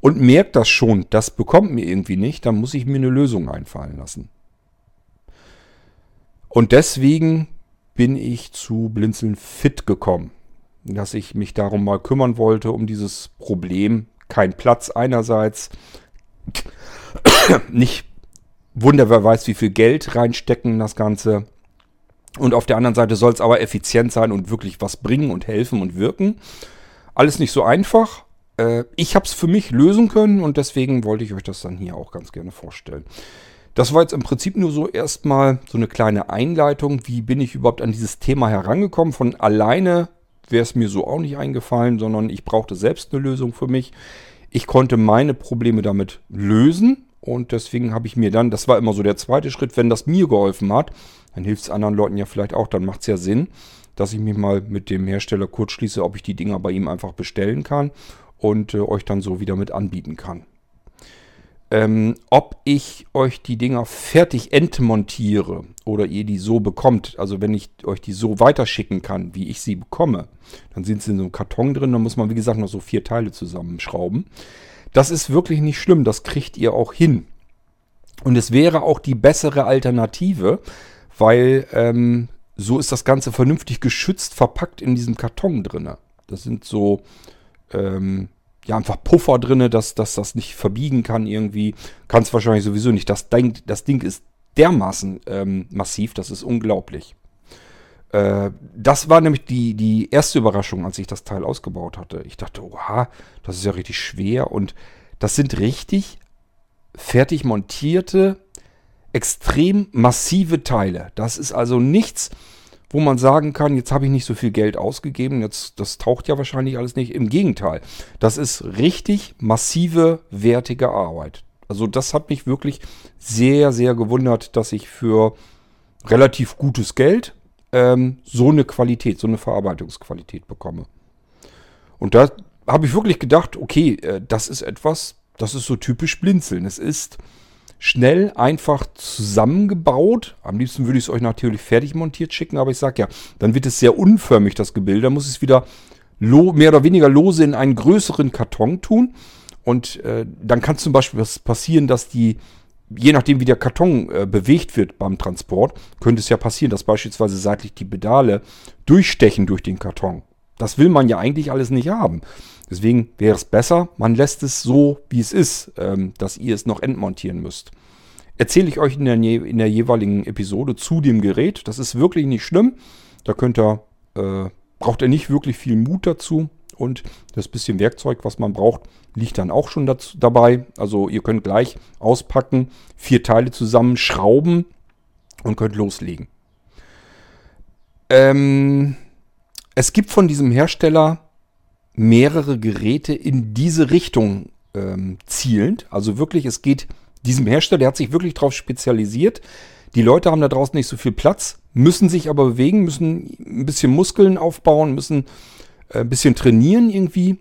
und merke das schon, das bekommt mir irgendwie nicht, dann muss ich mir eine Lösung einfallen lassen. Und deswegen bin ich zu Blinzeln Fit gekommen. Dass ich mich darum mal kümmern wollte, um dieses Problem. Kein Platz einerseits, nicht Wunder, wer weiß, wie viel Geld reinstecken in das Ganze. Und auf der anderen Seite soll es aber effizient sein und wirklich was bringen und helfen und wirken. Alles nicht so einfach. Äh, ich habe es für mich lösen können und deswegen wollte ich euch das dann hier auch ganz gerne vorstellen. Das war jetzt im Prinzip nur so erstmal so eine kleine Einleitung. Wie bin ich überhaupt an dieses Thema herangekommen? Von alleine wäre es mir so auch nicht eingefallen, sondern ich brauchte selbst eine Lösung für mich. Ich konnte meine Probleme damit lösen und deswegen habe ich mir dann, das war immer so der zweite Schritt, wenn das mir geholfen hat, dann hilft es anderen Leuten ja vielleicht auch, dann macht es ja Sinn, dass ich mich mal mit dem Hersteller kurz schließe, ob ich die Dinger bei ihm einfach bestellen kann und äh, euch dann so wieder mit anbieten kann. Ähm, ob ich euch die Dinger fertig entmontiere oder ihr die so bekommt, also wenn ich euch die so weiterschicken kann, wie ich sie bekomme, dann sind sie in so einem Karton drin, dann muss man wie gesagt noch so vier Teile zusammenschrauben. Das ist wirklich nicht schlimm, das kriegt ihr auch hin. Und es wäre auch die bessere Alternative, weil ähm, so ist das Ganze vernünftig geschützt verpackt in diesem Karton drin. Das sind so ähm, ja, einfach Puffer drin, dass, dass das nicht verbiegen kann irgendwie. Kann es wahrscheinlich sowieso nicht. Das Ding, das Ding ist dermaßen ähm, massiv, das ist unglaublich. Äh, das war nämlich die, die erste Überraschung, als ich das Teil ausgebaut hatte. Ich dachte, oha, das ist ja richtig schwer und das sind richtig fertig montierte, extrem massive Teile. Das ist also nichts, wo man sagen kann, jetzt habe ich nicht so viel Geld ausgegeben, jetzt das taucht ja wahrscheinlich alles nicht. Im Gegenteil, das ist richtig massive, wertige Arbeit. Also das hat mich wirklich sehr, sehr gewundert, dass ich für relativ gutes Geld ähm, so eine Qualität, so eine Verarbeitungsqualität bekomme. Und da habe ich wirklich gedacht, okay, äh, das ist etwas, das ist so typisch Blinzeln. Es ist schnell, einfach zusammengebaut. Am liebsten würde ich es euch natürlich fertig montiert schicken, aber ich sage ja, dann wird es sehr unförmig, das Gebilde. Dann muss es wieder mehr oder weniger lose in einen größeren Karton tun. Und äh, dann kann zum Beispiel was passieren, dass die, je nachdem wie der Karton äh, bewegt wird beim Transport, könnte es ja passieren, dass beispielsweise seitlich die Pedale durchstechen durch den Karton. Das will man ja eigentlich alles nicht haben. Deswegen wäre es besser, man lässt es so, wie es ist, ähm, dass ihr es noch entmontieren müsst. Erzähle ich euch in der, in der, jeweiligen Episode zu dem Gerät. Das ist wirklich nicht schlimm. Da könnt ihr, äh, braucht ihr nicht wirklich viel Mut dazu. Und das bisschen Werkzeug, was man braucht, liegt dann auch schon dazu, dabei. Also ihr könnt gleich auspacken, vier Teile zusammenschrauben und könnt loslegen. Ähm, es gibt von diesem Hersteller mehrere Geräte in diese Richtung ähm, zielend. Also wirklich, es geht diesem Hersteller, der hat sich wirklich darauf spezialisiert. Die Leute haben da draußen nicht so viel Platz, müssen sich aber bewegen, müssen ein bisschen Muskeln aufbauen, müssen äh, ein bisschen trainieren irgendwie.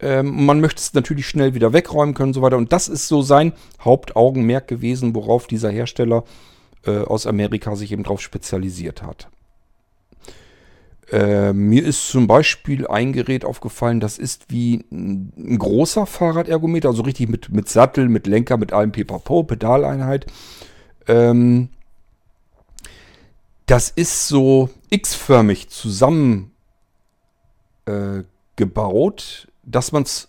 Ähm, man möchte es natürlich schnell wieder wegräumen können und so weiter. Und das ist so sein Hauptaugenmerk gewesen, worauf dieser Hersteller äh, aus Amerika sich eben darauf spezialisiert hat. Äh, mir ist zum Beispiel ein Gerät aufgefallen, das ist wie ein, großer Fahrradergometer, also richtig mit, mit Sattel, mit Lenker, mit allem Pipapo, Pedaleinheit. Ähm, das ist so x-förmig zusammengebaut, äh, dass man es,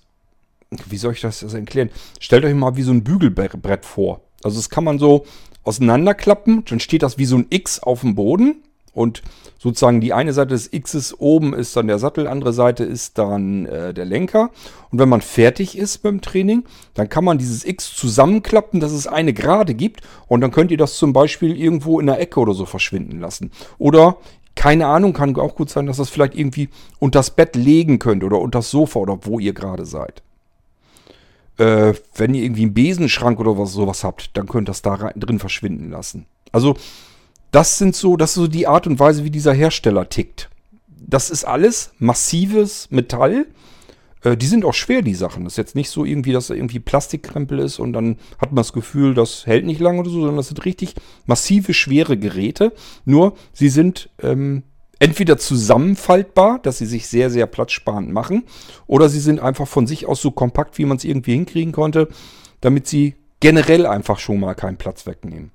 wie soll ich das erklären? Stellt euch mal wie so ein Bügelbrett vor. Also das kann man so auseinanderklappen, dann steht das wie so ein X auf dem Boden und sozusagen die eine Seite des Xs oben ist dann der Sattel, andere Seite ist dann äh, der Lenker. Und wenn man fertig ist beim Training, dann kann man dieses X zusammenklappen, dass es eine Gerade gibt. Und dann könnt ihr das zum Beispiel irgendwo in der Ecke oder so verschwinden lassen. Oder keine Ahnung, kann auch gut sein, dass das vielleicht irgendwie unter das Bett legen könnt oder unter das Sofa oder wo ihr gerade seid. Äh, wenn ihr irgendwie einen Besenschrank oder was, sowas habt, dann könnt ihr das da rein, drin verschwinden lassen. Also das sind so, das ist so die Art und Weise, wie dieser Hersteller tickt. Das ist alles massives Metall. Äh, die sind auch schwer, die Sachen. Das ist jetzt nicht so irgendwie, dass da irgendwie Plastikkrempel ist und dann hat man das Gefühl, das hält nicht lange oder so, sondern das sind richtig massive, schwere Geräte. Nur, sie sind ähm, entweder zusammenfaltbar, dass sie sich sehr, sehr platzsparend machen, oder sie sind einfach von sich aus so kompakt, wie man es irgendwie hinkriegen konnte, damit sie generell einfach schon mal keinen Platz wegnehmen.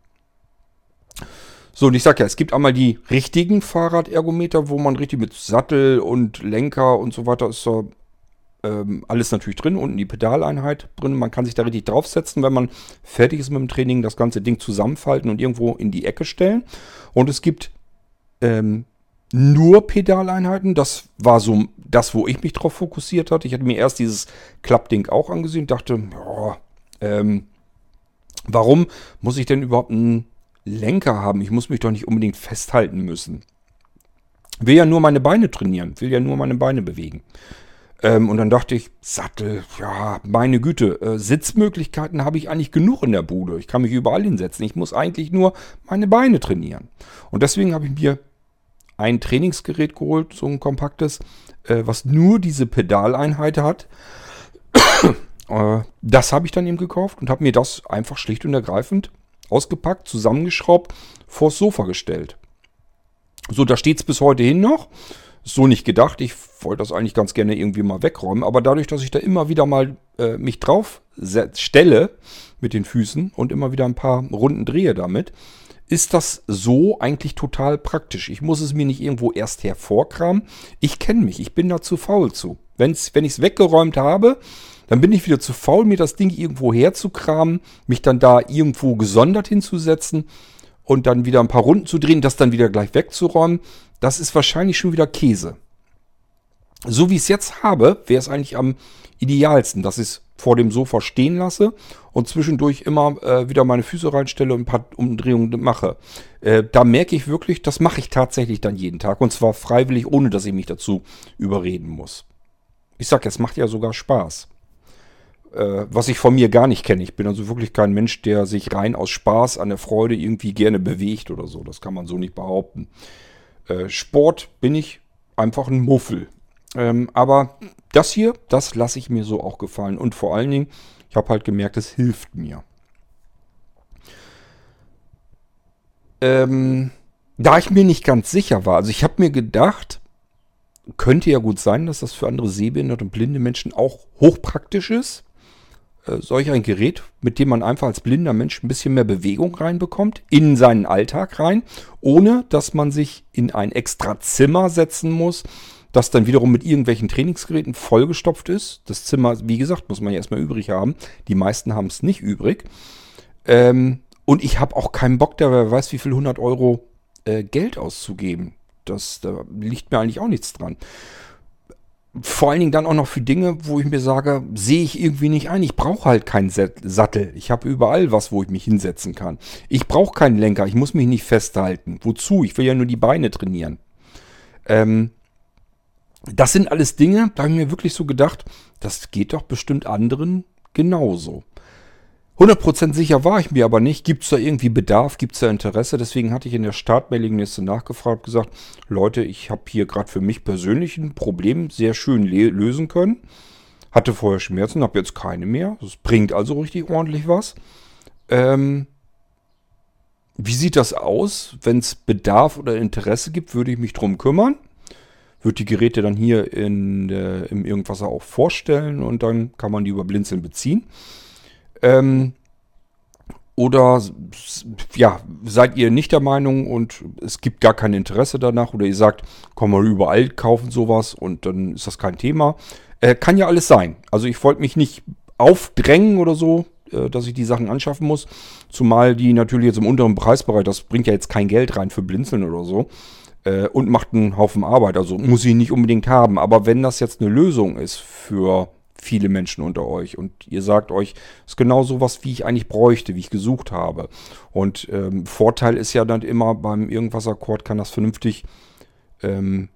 So, und ich sag ja, es gibt einmal die richtigen Fahrradergometer, wo man richtig mit Sattel und Lenker und so weiter ist so ähm, alles natürlich drin, unten die Pedaleinheit drin. Man kann sich da richtig draufsetzen, wenn man fertig ist mit dem Training, das ganze Ding zusammenfalten und irgendwo in die Ecke stellen. Und es gibt ähm, nur Pedaleinheiten. Das war so das, wo ich mich drauf fokussiert hatte. Ich hatte mir erst dieses Klappding auch angesehen, dachte, boah, ähm, warum muss ich denn überhaupt ein Lenker haben. Ich muss mich doch nicht unbedingt festhalten müssen. Will ja nur meine Beine trainieren, will ja nur meine Beine bewegen. Ähm, und dann dachte ich, Sattel, ja, meine Güte, äh, Sitzmöglichkeiten habe ich eigentlich genug in der Bude. Ich kann mich überall hinsetzen. Ich muss eigentlich nur meine Beine trainieren. Und deswegen habe ich mir ein Trainingsgerät geholt, so ein kompaktes, äh, was nur diese Pedaleinheit hat. äh, das habe ich dann eben gekauft und habe mir das einfach schlicht und ergreifend ausgepackt, zusammengeschraubt, vors Sofa gestellt. So, da steht es bis heute hin noch. So nicht gedacht. Ich wollte das eigentlich ganz gerne irgendwie mal wegräumen. Aber dadurch, dass ich da immer wieder mal äh, mich drauf stelle mit den Füßen und immer wieder ein paar Runden drehe damit, ist das so eigentlich total praktisch. Ich muss es mir nicht irgendwo erst hervorkramen. Ich kenne mich. Ich bin da zu faul zu. Wenn's, wenn ich es weggeräumt habe, dann bin ich wieder zu faul, mir das Ding irgendwo herzukramen, mich dann da irgendwo gesondert hinzusetzen und dann wieder ein paar Runden zu drehen, das dann wieder gleich wegzuräumen. Das ist wahrscheinlich schon wieder Käse. So wie ich es jetzt habe, wäre es eigentlich am idealsten, dass ich es vor dem Sofa stehen lasse und zwischendurch immer äh, wieder meine Füße reinstelle und ein paar Umdrehungen mache. Äh, da merke ich wirklich, das mache ich tatsächlich dann jeden Tag und zwar freiwillig, ohne dass ich mich dazu überreden muss. Ich sag, es macht ja sogar Spaß. Äh, was ich von mir gar nicht kenne. Ich bin also wirklich kein Mensch, der sich rein aus Spaß an der Freude irgendwie gerne bewegt oder so. Das kann man so nicht behaupten. Äh, Sport bin ich einfach ein Muffel. Ähm, aber das hier, das lasse ich mir so auch gefallen. Und vor allen Dingen, ich habe halt gemerkt, es hilft mir. Ähm, da ich mir nicht ganz sicher war, also ich habe mir gedacht, könnte ja gut sein, dass das für andere sehbehinderte und blinde Menschen auch hochpraktisch ist. Äh, solch ein Gerät, mit dem man einfach als blinder Mensch ein bisschen mehr Bewegung reinbekommt, in seinen Alltag rein, ohne dass man sich in ein extra Zimmer setzen muss, das dann wiederum mit irgendwelchen Trainingsgeräten vollgestopft ist. Das Zimmer, wie gesagt, muss man ja erstmal übrig haben. Die meisten haben es nicht übrig. Ähm, und ich habe auch keinen Bock, da wer weiß, wie viel 100 Euro äh, Geld auszugeben. Das, da liegt mir eigentlich auch nichts dran vor allen Dingen dann auch noch für Dinge, wo ich mir sage, sehe ich irgendwie nicht ein. Ich brauche halt keinen Sattel. Ich habe überall was, wo ich mich hinsetzen kann. Ich brauche keinen Lenker. Ich muss mich nicht festhalten. Wozu? Ich will ja nur die Beine trainieren. Ähm, das sind alles Dinge, da habe ich mir wirklich so gedacht, das geht doch bestimmt anderen genauso. 100% sicher war ich mir aber nicht. Gibt es da irgendwie Bedarf? Gibt es da Interesse? Deswegen hatte ich in der Startmailingliste nachgefragt, gesagt, Leute, ich habe hier gerade für mich persönlich ein Problem sehr schön lösen können. Hatte vorher Schmerzen, habe jetzt keine mehr. Das bringt also richtig ordentlich was. Ähm, wie sieht das aus? Wenn es Bedarf oder Interesse gibt, würde ich mich drum kümmern. Würde die Geräte dann hier in, äh, im Irgendwasser auch vorstellen und dann kann man die über Blinzeln beziehen. Ähm, oder ja, seid ihr nicht der Meinung und es gibt gar kein Interesse danach oder ihr sagt, komm mal überall kaufen sowas und dann ist das kein Thema. Äh, kann ja alles sein. Also ich wollte mich nicht aufdrängen oder so, äh, dass ich die Sachen anschaffen muss. Zumal die natürlich jetzt im unteren Preisbereich, das bringt ja jetzt kein Geld rein für Blinzeln oder so. Äh, und macht einen Haufen Arbeit. Also muss ich nicht unbedingt haben. Aber wenn das jetzt eine Lösung ist für viele Menschen unter euch und ihr sagt euch, es ist genau so was, wie ich eigentlich bräuchte, wie ich gesucht habe. Und ähm, Vorteil ist ja dann immer beim Irgendwas-Akkord kann das vernünftig ähm,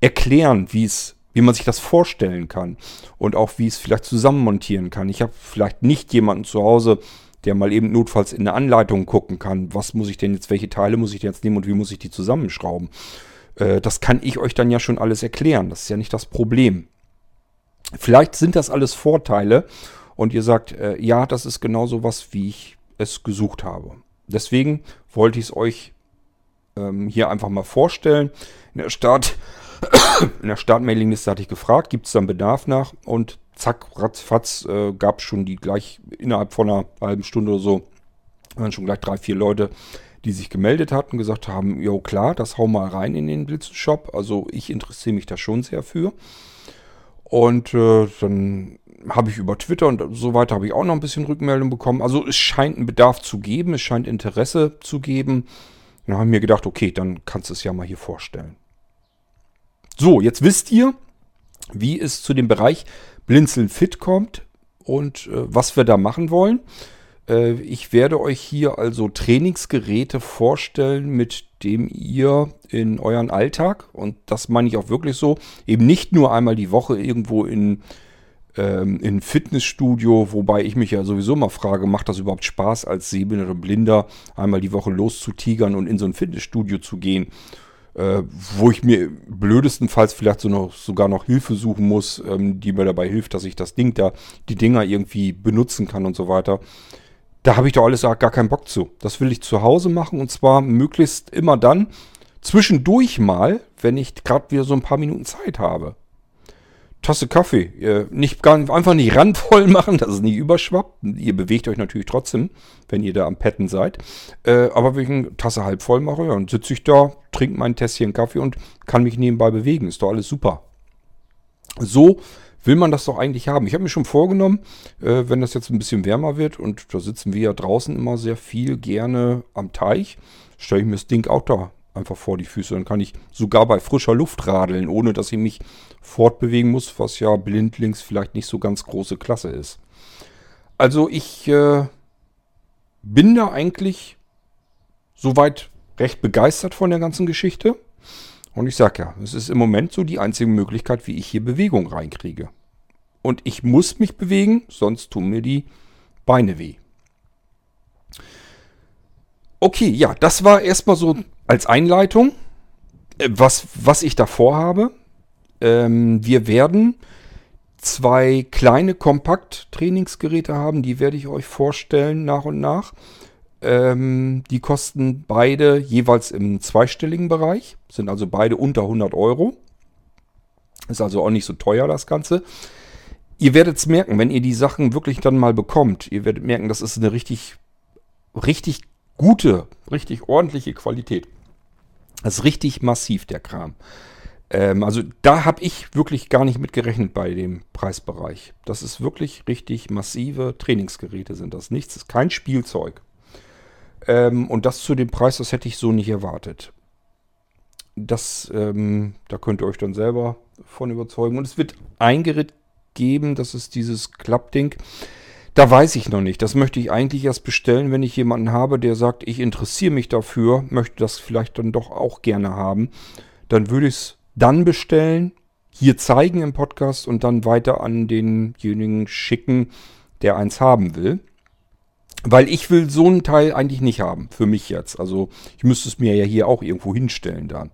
erklären, wie es wie man sich das vorstellen kann und auch wie es vielleicht zusammenmontieren kann. Ich habe vielleicht nicht jemanden zu Hause, der mal eben notfalls in eine Anleitung gucken kann, was muss ich denn jetzt, welche Teile muss ich denn jetzt nehmen und wie muss ich die zusammenschrauben. Äh, das kann ich euch dann ja schon alles erklären. Das ist ja nicht das Problem. Vielleicht sind das alles Vorteile und ihr sagt, äh, ja, das ist genau so was, wie ich es gesucht habe. Deswegen wollte ich es euch ähm, hier einfach mal vorstellen. In der Start, in der Startmailingliste hatte ich gefragt, gibt es dann Bedarf nach und zack, ratzfatz äh, gab es schon die gleich innerhalb von einer halben Stunde oder so, waren schon gleich drei, vier Leute, die sich gemeldet hatten, gesagt haben, jo klar, das hau mal rein in den Blitzshop. Also ich interessiere mich da schon sehr für. Und äh, dann habe ich über Twitter und so weiter habe ich auch noch ein bisschen Rückmeldung bekommen. Also es scheint einen Bedarf zu geben, es scheint Interesse zu geben. Dann habe ich mir gedacht, okay, dann kannst du es ja mal hier vorstellen. So, jetzt wisst ihr, wie es zu dem Bereich Blinzeln Fit kommt und äh, was wir da machen wollen. Äh, ich werde euch hier also Trainingsgeräte vorstellen, mit dem ihr in euren Alltag, und das meine ich auch wirklich so, eben nicht nur einmal die Woche irgendwo in ähm, in Fitnessstudio, wobei ich mich ja sowieso mal frage, macht das überhaupt Spaß als sehbehinderter Blinder, einmal die Woche loszutigern und in so ein Fitnessstudio zu gehen, äh, wo ich mir blödestenfalls vielleicht so noch, sogar noch Hilfe suchen muss, ähm, die mir dabei hilft, dass ich das Ding da, die Dinger irgendwie benutzen kann und so weiter. Da habe ich doch alles gar keinen Bock zu. Das will ich zu Hause machen und zwar möglichst immer dann, zwischendurch mal, wenn ich gerade wieder so ein paar Minuten Zeit habe. Tasse Kaffee. Äh, nicht, einfach nicht randvoll machen, dass es nicht überschwappt. Ihr bewegt euch natürlich trotzdem, wenn ihr da am Petten seid. Äh, aber wenn ich eine Tasse halb voll mache, dann sitze ich da, trinke mein Tässchen Kaffee und kann mich nebenbei bewegen. Ist doch alles super. So will man das doch eigentlich haben. Ich habe mir schon vorgenommen, äh, wenn das jetzt ein bisschen wärmer wird und da sitzen wir ja draußen immer sehr viel gerne am Teich, stelle ich mir das Ding auch da einfach vor die Füße. Dann kann ich sogar bei frischer Luft radeln, ohne dass ich mich fortbewegen muss, was ja blindlings vielleicht nicht so ganz große Klasse ist. Also ich äh, bin da eigentlich soweit recht begeistert von der ganzen Geschichte. Und ich sage ja, es ist im Moment so die einzige Möglichkeit, wie ich hier Bewegung reinkriege. Und ich muss mich bewegen, sonst tun mir die Beine weh. Okay, ja, das war erstmal so als Einleitung, äh, was, was ich davor habe. Ähm, wir werden zwei kleine Kompakt-Trainingsgeräte haben, die werde ich euch vorstellen nach und nach. Ähm, die kosten beide jeweils im zweistelligen Bereich, sind also beide unter 100 Euro. Ist also auch nicht so teuer das Ganze. Ihr werdet es merken, wenn ihr die Sachen wirklich dann mal bekommt. Ihr werdet merken, das ist eine richtig, richtig gute, richtig ordentliche Qualität. Das ist richtig massiv, der Kram. Ähm, also da habe ich wirklich gar nicht mit gerechnet bei dem Preisbereich. Das ist wirklich richtig massive Trainingsgeräte sind das. Nichts, ist kein Spielzeug. Ähm, und das zu dem Preis, das hätte ich so nicht erwartet. Das, ähm, da könnt ihr euch dann selber von überzeugen. Und es wird ein Gerät geben, das ist dieses Klappding. Da weiß ich noch nicht. Das möchte ich eigentlich erst bestellen, wenn ich jemanden habe, der sagt, ich interessiere mich dafür, möchte das vielleicht dann doch auch gerne haben. Dann würde ich es dann bestellen, hier zeigen im Podcast und dann weiter an denjenigen schicken, der eins haben will. Weil ich will so einen Teil eigentlich nicht haben, für mich jetzt. Also ich müsste es mir ja hier auch irgendwo hinstellen dann.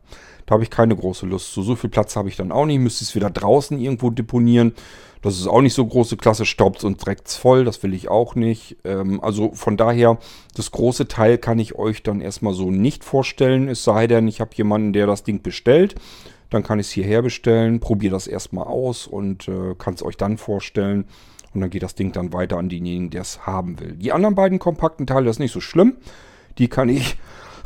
Da habe ich keine große Lust zu. So viel Platz habe ich dann auch nicht. Müsste es wieder draußen irgendwo deponieren. Das ist auch nicht so große Klasse. Staubt und dreckt voll. Das will ich auch nicht. Ähm, also von daher, das große Teil kann ich euch dann erstmal so nicht vorstellen. Es sei denn, ich habe jemanden, der das Ding bestellt. Dann kann ich es hierher bestellen, probiere das erstmal aus und äh, kann es euch dann vorstellen. Und dann geht das Ding dann weiter an denjenigen, der es haben will. Die anderen beiden kompakten Teile, das ist nicht so schlimm. Die kann ich,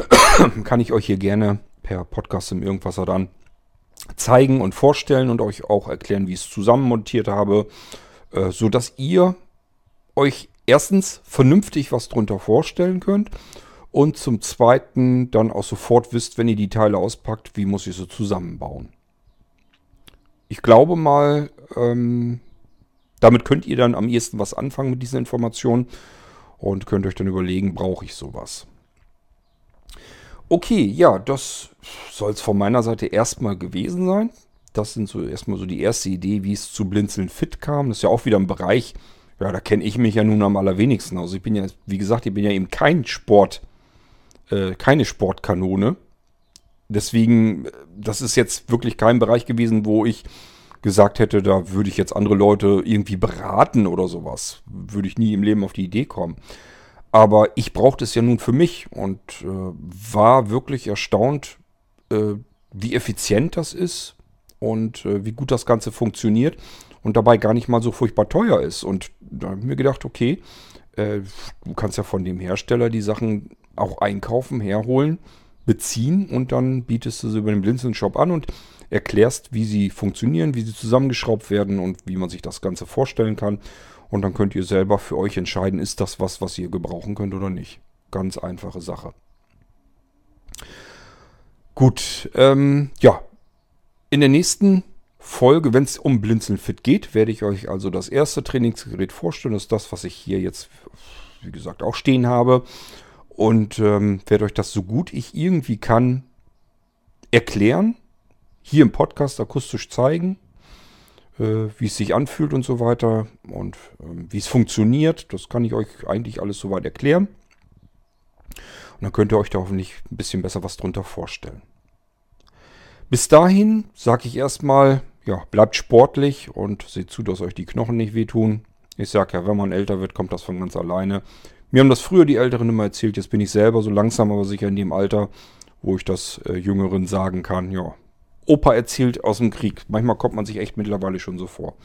kann ich euch hier gerne per Podcast im Irgendwasser dann zeigen und vorstellen und euch auch erklären, wie ich es zusammenmontiert habe, äh, so dass ihr euch erstens vernünftig was drunter vorstellen könnt und zum Zweiten dann auch sofort wisst, wenn ihr die Teile auspackt, wie muss ich sie zusammenbauen. Ich glaube mal, ähm, damit könnt ihr dann am ehesten was anfangen mit diesen Informationen und könnt euch dann überlegen, brauche ich sowas. Okay, ja, das soll es von meiner Seite erstmal gewesen sein. Das sind so erstmal so die erste Idee, wie es zu Blinzeln Fit kam. Das ist ja auch wieder ein Bereich, ja, da kenne ich mich ja nun am allerwenigsten. Also ich bin ja, wie gesagt, ich bin ja eben kein Sport, äh, keine Sportkanone. Deswegen, das ist jetzt wirklich kein Bereich gewesen, wo ich gesagt hätte, da würde ich jetzt andere Leute irgendwie beraten oder sowas. Würde ich nie im Leben auf die Idee kommen. Aber ich brauchte es ja nun für mich und äh, war wirklich erstaunt, äh, wie effizient das ist und äh, wie gut das Ganze funktioniert und dabei gar nicht mal so furchtbar teuer ist. Und da habe ich mir gedacht, okay, äh, du kannst ja von dem Hersteller die Sachen auch einkaufen, herholen, beziehen und dann bietest du sie über den Blinzeln-Shop an und erklärst, wie sie funktionieren, wie sie zusammengeschraubt werden und wie man sich das Ganze vorstellen kann. Und dann könnt ihr selber für euch entscheiden, ist das was, was ihr gebrauchen könnt oder nicht. Ganz einfache Sache. Gut, ähm, ja. In der nächsten Folge, wenn es um Blinzeln-Fit geht, werde ich euch also das erste Trainingsgerät vorstellen. Das ist das, was ich hier jetzt, wie gesagt, auch stehen habe. Und ähm, werde euch das so gut ich irgendwie kann erklären hier im Podcast akustisch zeigen, äh, wie es sich anfühlt und so weiter und äh, wie es funktioniert. Das kann ich euch eigentlich alles soweit erklären. Und dann könnt ihr euch da hoffentlich ein bisschen besser was drunter vorstellen. Bis dahin sage ich erstmal, ja, bleibt sportlich und seht zu, dass euch die Knochen nicht wehtun. Ich sage ja, wenn man älter wird, kommt das von ganz alleine. Mir haben das früher die Älteren immer erzählt, jetzt bin ich selber so langsam aber sicher in dem Alter, wo ich das äh, Jüngeren sagen kann, ja, Opa erzählt aus dem Krieg. Manchmal kommt man sich echt mittlerweile schon so vor.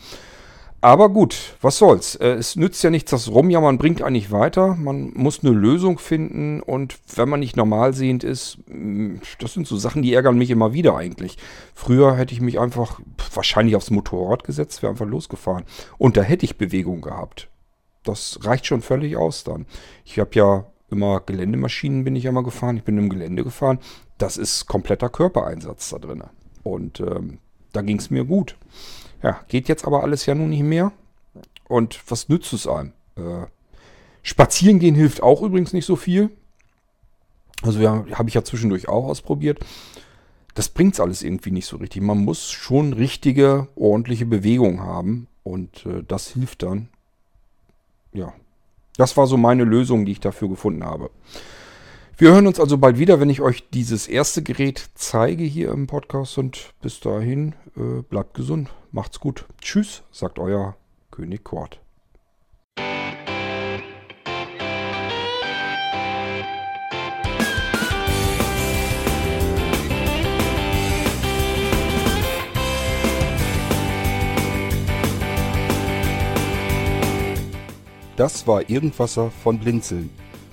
Aber gut, was soll's. Äh, es nützt ja nichts, das Rumjammern bringt eigentlich weiter. Man muss eine Lösung finden und wenn man nicht normal sehend ist, mm, das sind so Sachen, die ärgern mich immer wieder eigentlich. Früher hätte ich mich einfach wahrscheinlich aufs Motorrad gesetzt, wäre einfach losgefahren. Und da hätte ich Bewegung gehabt. Das reicht schon völlig aus dann. Ich habe ja immer Geländemaschinen bin ich immer gefahren. Ich bin im Gelände gefahren. Das ist kompletter Körpereinsatz da drin. Und ähm, da ging es mir gut. Ja, geht jetzt aber alles ja nun nicht mehr. Und was nützt es einem? Äh, spazieren gehen hilft auch übrigens nicht so viel. Also ja, habe ich ja zwischendurch auch ausprobiert. Das bringt's alles irgendwie nicht so richtig. Man muss schon richtige, ordentliche Bewegung haben. Und äh, das hilft dann. Ja. Das war so meine Lösung, die ich dafür gefunden habe. Wir hören uns also bald wieder, wenn ich euch dieses erste Gerät zeige hier im Podcast. Und bis dahin, äh, bleibt gesund, macht's gut. Tschüss, sagt euer König Kort. Das war Irgendwasser von Blinzeln.